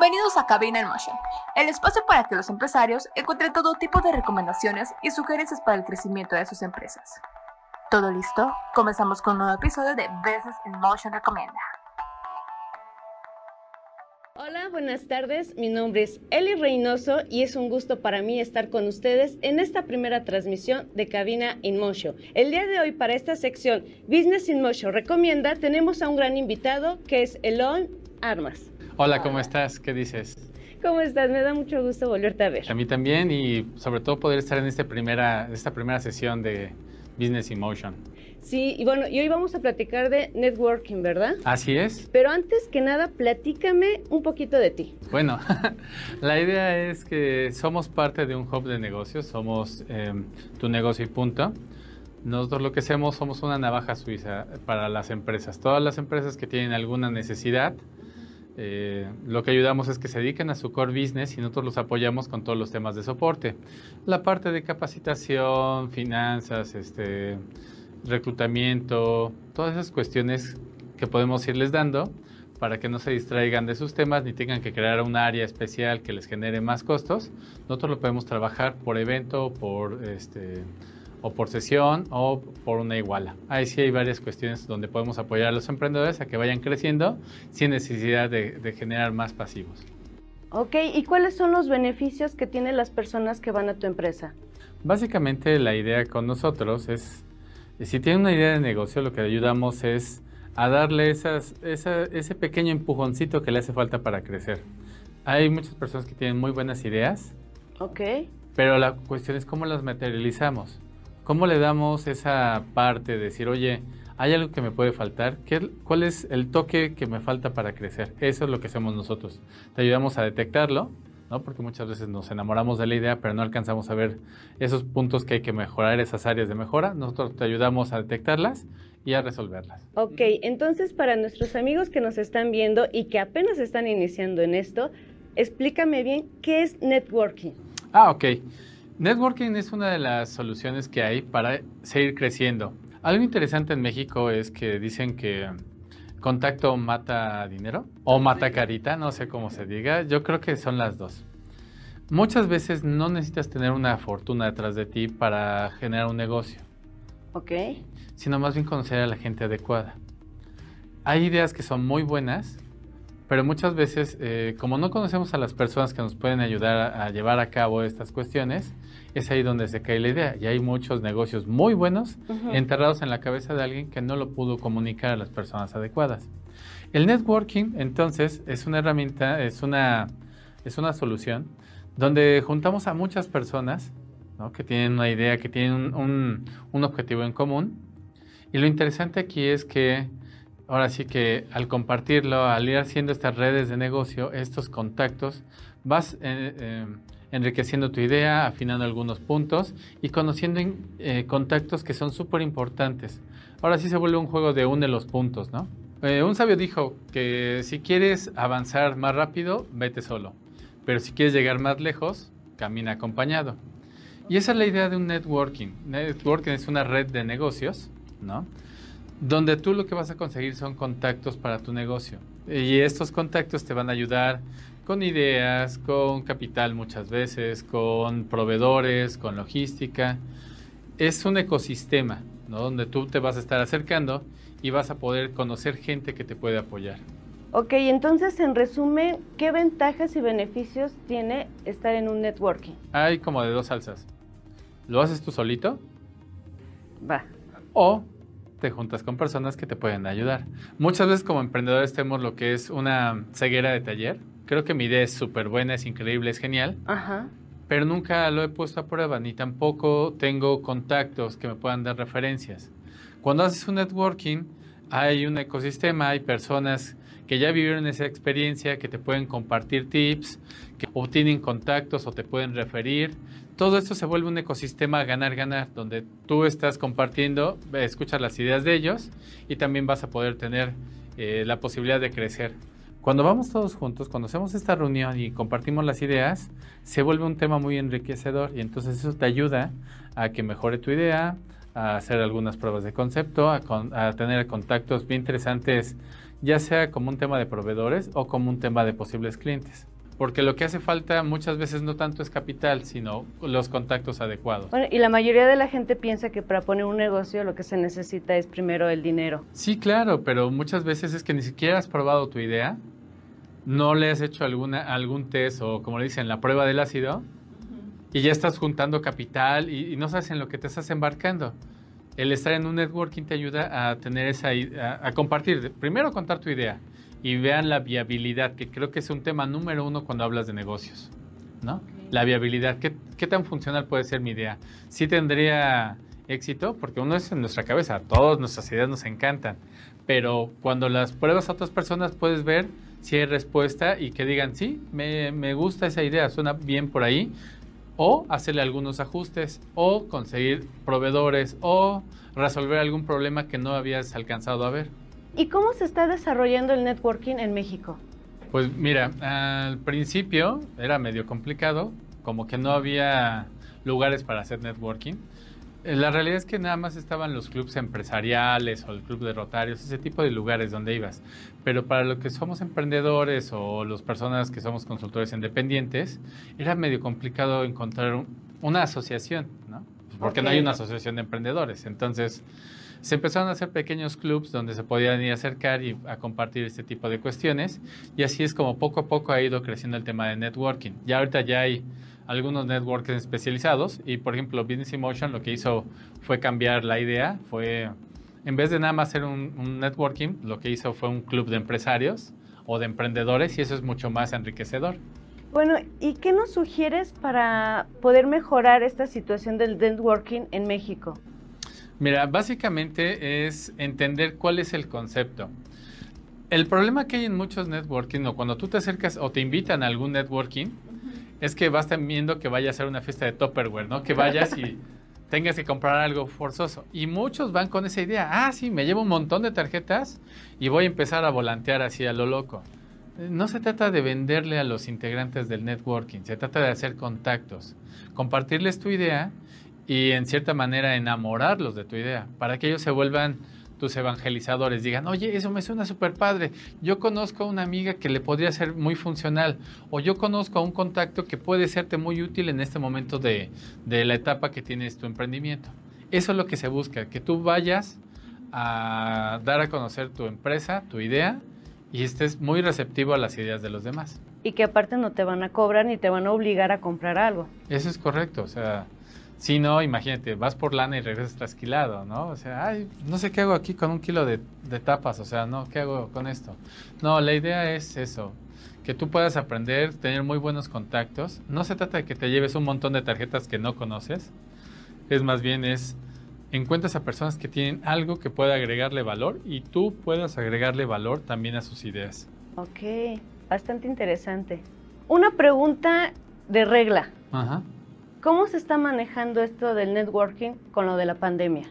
Bienvenidos a Cabina en Motion, el espacio para que los empresarios encuentren todo tipo de recomendaciones y sugerencias para el crecimiento de sus empresas. ¿Todo listo? Comenzamos con un nuevo episodio de Business in Motion Recomienda. Hola, buenas tardes. Mi nombre es Eli Reynoso y es un gusto para mí estar con ustedes en esta primera transmisión de Cabina in Motion. El día de hoy para esta sección Business in Motion Recomienda tenemos a un gran invitado que es Elon Armas. Hola, ¿cómo estás? ¿Qué dices? ¿Cómo estás? Me da mucho gusto volverte a ver. A mí también y sobre todo poder estar en esta primera, esta primera sesión de Business Emotion. Sí, y bueno, y hoy vamos a platicar de networking, ¿verdad? Así es. Pero antes que nada, platícame un poquito de ti. Bueno, la idea es que somos parte de un hub de negocios, somos em, tu negocio y punto. Nosotros lo que hacemos somos una navaja suiza para las empresas. Todas las empresas que tienen alguna necesidad, eh, lo que ayudamos es que se dediquen a su core business y nosotros los apoyamos con todos los temas de soporte. La parte de capacitación, finanzas, este, reclutamiento, todas esas cuestiones que podemos irles dando para que no se distraigan de sus temas ni tengan que crear un área especial que les genere más costos. Nosotros lo podemos trabajar por evento, por este, o por sesión o por una iguala. Ahí sí hay varias cuestiones donde podemos apoyar a los emprendedores a que vayan creciendo sin necesidad de, generar más pasivos. Ok, ¿y cuáles son los beneficios que tienen las personas que van a tu empresa? Básicamente la idea con nosotros es, si tienen una idea de negocio, lo que ayudamos es a darle esas, ese pequeño empujoncito que le hace falta para crecer. Hay muchas personas que tienen muy buenas ideas. Ok. Pero la cuestión es cómo las materializamos. ¿Cómo le damos esa parte de decir, oye, hay algo que me puede faltar? ¿Qué, ¿Cuál es el toque que me falta para crecer? Eso es lo que hacemos nosotros. Te ayudamos a detectarlo, ¿no? Porque muchas veces nos enamoramos de la idea, pero no alcanzamos a ver esos puntos que hay que mejorar, esas áreas de mejora. Nosotros te ayudamos a detectarlas y a resolverlas. Ok, entonces para nuestros amigos que nos están viendo y que apenas están iniciando en esto, explícame bien qué es networking. Ah, ok. Networking es una de las soluciones que hay para seguir creciendo. Algo interesante en México es que dicen que contacto mata dinero o mata carita, no sé cómo se diga. Yo creo que son las dos. Muchas veces no necesitas tener una fortuna detrás de ti para generar un negocio. Ok. Sino más bien conocer a la gente adecuada. Hay ideas que son muy buenas, pero muchas veces, eh, como no conocemos a las personas que nos pueden ayudar a, llevar a cabo estas cuestiones, es ahí donde se cae la idea. Y hay muchos negocios muy buenos enterrados en la cabeza de alguien que no lo pudo comunicar a las personas adecuadas. El networking, entonces, es una herramienta, es una, es una solución donde juntamos a muchas personas que tienen una idea, que tienen un, un objetivo en común. Y lo interesante aquí es que ahora sí que al compartirlo, al ir haciendo estas redes de negocio, estos contactos, vas eh, eh, enriqueciendo tu idea, afinando algunos puntos y conociendo eh, contactos que son súper importantes. Ahora sí se vuelve un juego de une los puntos, ¿no? un sabio dijo que si quieres avanzar más rápido, vete solo. Pero si quieres llegar más lejos, camina acompañado. Y esa es la idea de un networking. Networking es una red de negocios, ¿no? donde tú lo que vas a conseguir son contactos para tu negocio. Y estos contactos te van a ayudar con ideas, con capital muchas veces, con proveedores, con logística. Es un ecosistema donde tú te vas a estar acercando y vas a poder conocer gente que te puede apoyar. Ok, entonces en resumen, ¿qué ventajas y beneficios tiene estar en un networking? Hay como de dos salsas. ¿Lo haces tú solito? Va. O te juntas con personas que te pueden ayudar. Muchas veces como emprendedores tenemos lo que es una ceguera de taller. Creo que mi idea es súper buena, es increíble, es genial. Ajá. Pero nunca lo he puesto a prueba, ni tampoco tengo contactos que me puedan dar referencias. Cuando haces un networking, hay un ecosistema, hay personas que ya vivieron esa experiencia, que te pueden compartir tips, que obtienen contactos o te pueden referir todo esto se vuelve un ecosistema ganar-ganar, donde tú estás compartiendo, escuchas las ideas de ellos y también vas a poder tener eh, la posibilidad de crecer. Cuando vamos todos juntos, cuando hacemos esta reunión y compartimos las ideas, se vuelve un tema muy enriquecedor y entonces eso te ayuda a que mejore tu idea, a hacer algunas pruebas de concepto, a, a tener contactos bien interesantes ya sea como un tema de proveedores o como un tema de posibles clientes. Porque lo que hace falta muchas veces no tanto es capital, sino los contactos adecuados. Bueno, y la mayoría de la gente piensa que para poner un negocio lo que se necesita es primero el dinero. Sí, claro, pero muchas veces es que ni siquiera has probado tu idea, no le has hecho alguna, algún test o como le dicen, la prueba del ácido, y ya estás juntando capital y, no sabes en lo que te estás embarcando. El estar en un networking te ayuda a tener esa, a, a compartir, primero contar tu idea y vean la viabilidad, que creo que es un tema número uno cuando hablas de negocios, ¿no? La viabilidad, ¿qué, ¿qué, tan funcional puede ser mi idea? Sí tendría éxito, porque uno es en nuestra cabeza, todas nuestras ideas nos encantan, pero cuando las pruebas a otras personas puedes ver si hay respuesta y que digan, sí, me, me gusta esa idea, suena bien por ahí, o hacerle algunos ajustes, o conseguir proveedores, o resolver algún problema que no habías alcanzado a ver. ¿Y cómo se está desarrollando el networking en México? Pues mira, al principio era medio complicado, como que no había lugares para hacer networking. Eh, la realidad es que nada más estaban los clubes empresariales o el club de rotarios, ese tipo de lugares donde ibas. Pero para los que somos emprendedores o las personas que somos consultores independientes, era medio complicado encontrar una asociación, ¿no? Porque no hay una asociación de emprendedores. Entonces, se empezaron a hacer pequeños clubs donde se podían ir a acercar y a compartir este tipo de cuestiones. Y así es como poco a poco ha ido creciendo el tema de networking. Ya ahorita ya hay algunos networkers especializados y por ejemplo Business Emotion lo que hizo fue cambiar la idea, fue en vez de nada más hacer un, un networking, lo que hizo fue un club de empresarios o de emprendedores y eso es mucho más enriquecedor. Bueno, ¿y qué nos sugieres para poder mejorar esta situación del networking en México? Mira, básicamente es entender cuál es el concepto. El problema que hay en muchos networking o cuando tú te acercas o te invitan a algún networking es que vas temiendo que vaya a ser una fiesta de Tupperware, ¿no? Que vayas y tengas que comprar algo forzoso. Y muchos van con esa idea. Ah, sí, me llevo un montón de tarjetas y voy a empezar a volantear así a lo loco. No se trata de venderle a los integrantes del networking, se trata de hacer contactos, compartirles tu idea y en cierta manera enamorarlos de tu idea, para que ellos se vuelvan tus evangelizadores, digan, oye, eso me suena súper padre, yo conozco a una amiga que le podría ser muy funcional, o yo conozco a un contacto que puede serte muy útil en este momento de, de la etapa que tienes tu emprendimiento. Eso es lo que se busca, que tú vayas a dar a conocer tu empresa, tu idea, y estés muy receptivo a las ideas de los demás. Y que aparte no te van a cobrar ni te van a obligar a comprar algo. Eso es correcto, o sea, si no, imagínate, vas por lana y regresas trasquilado, ¿no? O sea, ay, no sé qué hago aquí con un kilo de, tapas, o sea, no, ¿qué hago con esto? No, la idea es eso, que tú puedas aprender, tener muy buenos contactos. No se trata de que te lleves un montón de tarjetas que no conoces, es más bien es encuentras a personas que tienen algo que pueda agregarle valor y tú puedas agregarle valor también a sus ideas. Ok, bastante interesante. Una pregunta de regla. Ajá. ¿Cómo se está manejando esto del networking con lo de la pandemia?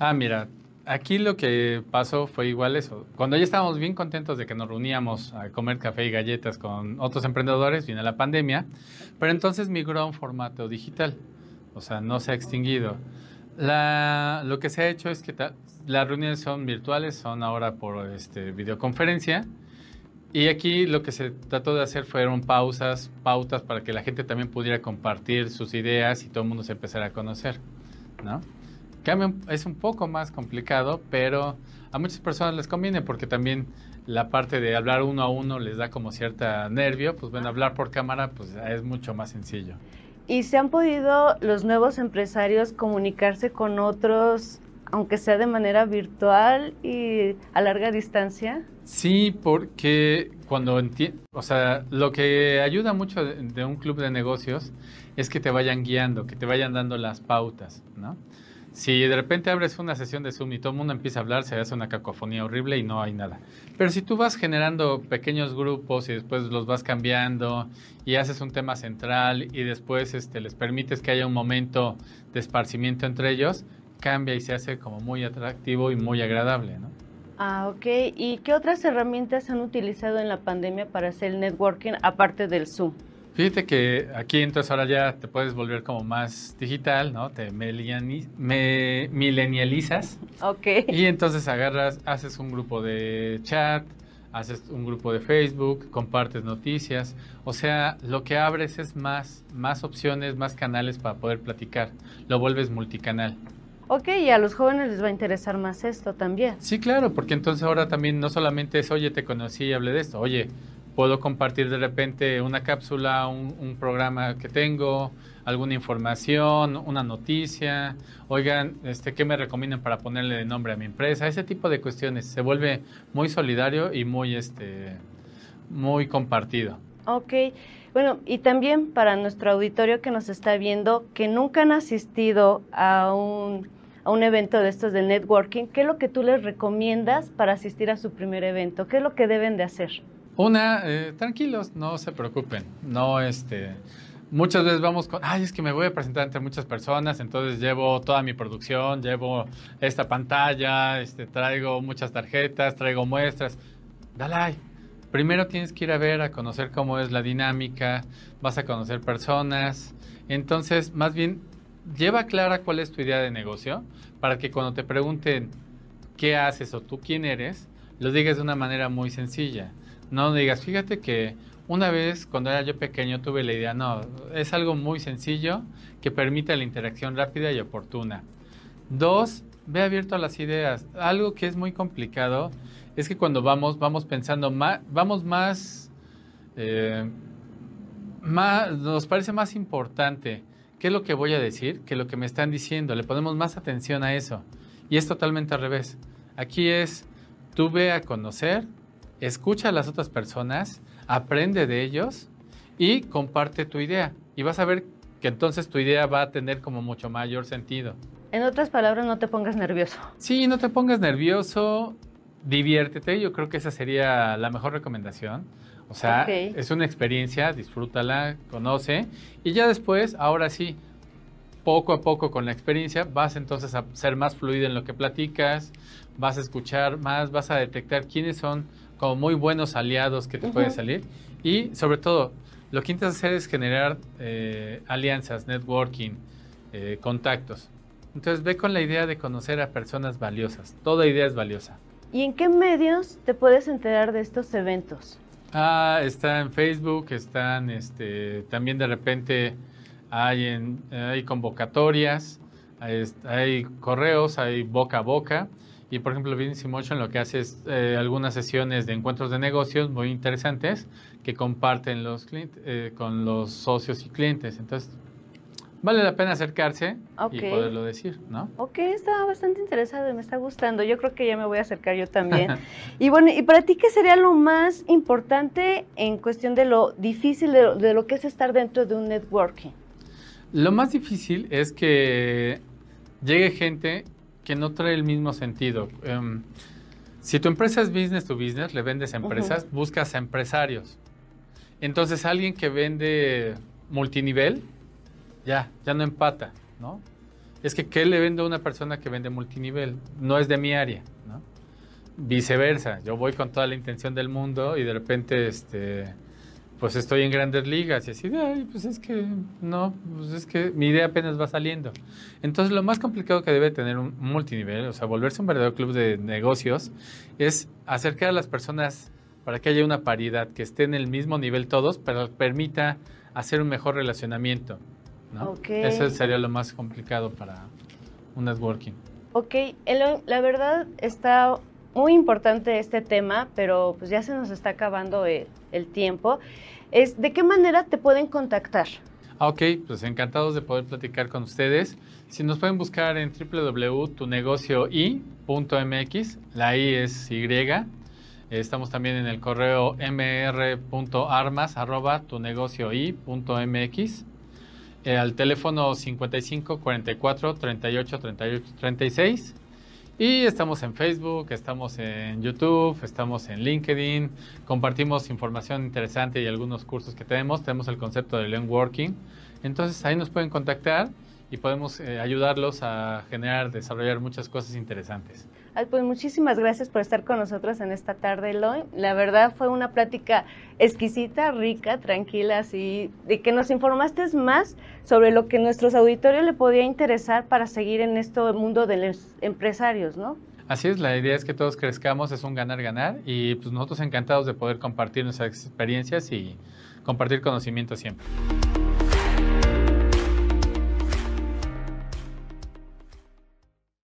Ah, mira, aquí lo que pasó fue igual eso. Cuando ya estábamos bien contentos de que nos reuníamos a comer café y galletas con otros emprendedores, vino la pandemia, pero entonces migró a un formato digital, o sea, no se ha extinguido. lo que se ha hecho es que las reuniones son virtuales, son ahora por este, videoconferencia y aquí lo que se trató de hacer fueron pausas, pautas para que la gente también pudiera compartir sus ideas y todo el mundo se empezara a conocer, ¿no? es un poco más complicado, pero a muchas personas les conviene porque también la parte de hablar uno a uno les da como cierta nervio, pues bueno, hablar por cámara pues es mucho más sencillo. ¿Y se han podido los nuevos empresarios comunicarse con otros aunque sea de manera virtual y a larga distancia? Sí, porque cuando o sea, lo que ayuda mucho de, un club de negocios es que te vayan guiando, que te vayan dando las pautas, ¿no? Si de repente abres una sesión de Zoom y todo el mundo empieza a hablar, se hace una cacofonía horrible y no hay nada. Pero si tú vas generando pequeños grupos y después los vas cambiando y haces un tema central y después este, les permites que haya un momento de esparcimiento entre ellos, cambia y se hace como muy atractivo y muy agradable, ¿no? Ah, ok. ¿Y qué otras herramientas han utilizado en la pandemia para hacer el networking aparte del Zoom? Fíjate que aquí entonces ahora ya te puedes volver como más digital, ¿no? Te milenializas. Ok. Y entonces agarras, haces un grupo de chat, haces un grupo de Facebook, compartes noticias, o sea, lo que abres es más, más opciones, más canales para poder platicar, lo vuelves multicanal. Ok, y a los jóvenes les va a interesar más esto también. Sí, claro, porque entonces ahora también no solamente es, oye, te conocí y hablé de esto, oye, puedo compartir de repente una cápsula, un, programa que tengo, alguna información, una noticia, oigan, este, ¿qué me recomiendan para ponerle de nombre a mi empresa? Ese tipo de cuestiones. Se vuelve muy solidario y muy, este, muy compartido. Ok. Bueno, y también para nuestro auditorio que nos está viendo, que nunca han asistido a un, a un evento de estos de networking, ¿qué es lo que tú les recomiendas para asistir a su primer evento? ¿Qué es lo que deben de hacer? Una, eh, tranquilos, no se preocupen. No, este, muchas veces vamos con, ay, es que me voy a presentar ante muchas personas, entonces llevo toda mi producción, llevo esta pantalla, este, traigo muchas tarjetas, traigo muestras. Dale, primero tienes que ir a ver, a conocer cómo es la dinámica, vas a conocer personas. Entonces, más bien, lleva clara cuál es tu idea de negocio para que cuando te pregunten qué haces o tú quién eres, lo digas de una manera muy sencilla. No digas, fíjate que una vez cuando era yo pequeño tuve la idea, no, es algo muy sencillo que permite la interacción rápida y oportuna. Dos, ve abierto a las ideas. Algo que es muy complicado es que cuando vamos, vamos pensando más, vamos más, eh, más, nos parece más importante qué es lo que voy a decir que lo que me están diciendo. Le ponemos más atención a eso. Y es totalmente al revés. Aquí es, tú ve a conocer, escucha a las otras personas, aprende de ellos y comparte tu idea. Y vas a ver que entonces tu idea va a tener como mucho mayor sentido. En otras palabras, no te pongas nervioso. Sí, no te pongas nervioso, diviértete. Yo creo que esa sería la mejor recomendación. O sea, es una experiencia, disfrútala, conoce. Y ya después, ahora sí, poco a poco con la experiencia, vas entonces a ser más fluido en lo que platicas, vas a escuchar más, vas a detectar quiénes son como muy buenos aliados que te pueden salir. Y sobre todo, lo que intentas hacer es generar eh, alianzas, networking, eh, contactos. Entonces ve con la idea de conocer a personas valiosas. Toda idea es valiosa. ¿Y en qué medios te puedes enterar de estos eventos? Ah, está en Facebook, están este, también de repente hay, en, hay convocatorias, hay, correos, hay boca a boca. Y por ejemplo, Business Motion lo que hace es eh, algunas sesiones de encuentros de negocios muy interesantes que comparten los clientes, eh, con los socios y clientes. Entonces, vale la pena acercarse y poderlo decir, ¿no? Ok, está bastante interesado, me está gustando. Yo creo que ya me voy a acercar yo también. y bueno, ¿y para ti qué sería lo más importante en cuestión de lo difícil de de lo que es estar dentro de un networking? Lo más difícil es que llegue gente que no trae el mismo sentido. Em, si tu empresa es business to business, le vendes a empresas, buscas a empresarios. Entonces alguien que vende multinivel, ya, ya no empata, ¿no? Es que ¿qué le vende a una persona que vende multinivel? No es de mi área, ¿no? Viceversa, yo voy con toda la intención del mundo y de repente, este, pues estoy en grandes ligas y así ay, pues es que no, pues es que mi idea apenas va saliendo. Entonces lo más complicado que debe tener un multinivel, o sea, volverse un verdadero club de negocios, es acercar a las personas para que haya una paridad, que esté en el mismo nivel todos, pero permita hacer un mejor relacionamiento. ¿No? Eso sería lo más complicado para un networking. Ok, la verdad está muy importante este tema, pero pues ya se nos está acabando el, el tiempo es de qué manera te pueden contactar. Ah, ok, pues encantados de poder platicar con ustedes. Si nos pueden buscar en www.tunegocioi.mx, la I es Y. Estamos también en el correo mr.armas.tunegocioi.mx. Eh, al teléfono 55 44 38 38 36 y estamos en Facebook, estamos en YouTube, estamos en LinkedIn, compartimos información interesante y algunos cursos que tenemos. Tenemos el concepto de Learn Working. Entonces ahí nos pueden contactar y podemos eh, ayudarlos a generar, desarrollar muchas cosas interesantes. Pues muchísimas gracias por estar con nosotros en esta tarde, Eloy. La verdad fue una plática exquisita, rica, tranquila, así, de que nos informaste más sobre lo que nuestros auditorios le podía interesar para seguir en este mundo de los empresarios, ¿no? Así es, la idea es que todos crezcamos, es un ganar-ganar y pues nosotros encantados de poder compartir nuestras experiencias y compartir conocimiento siempre.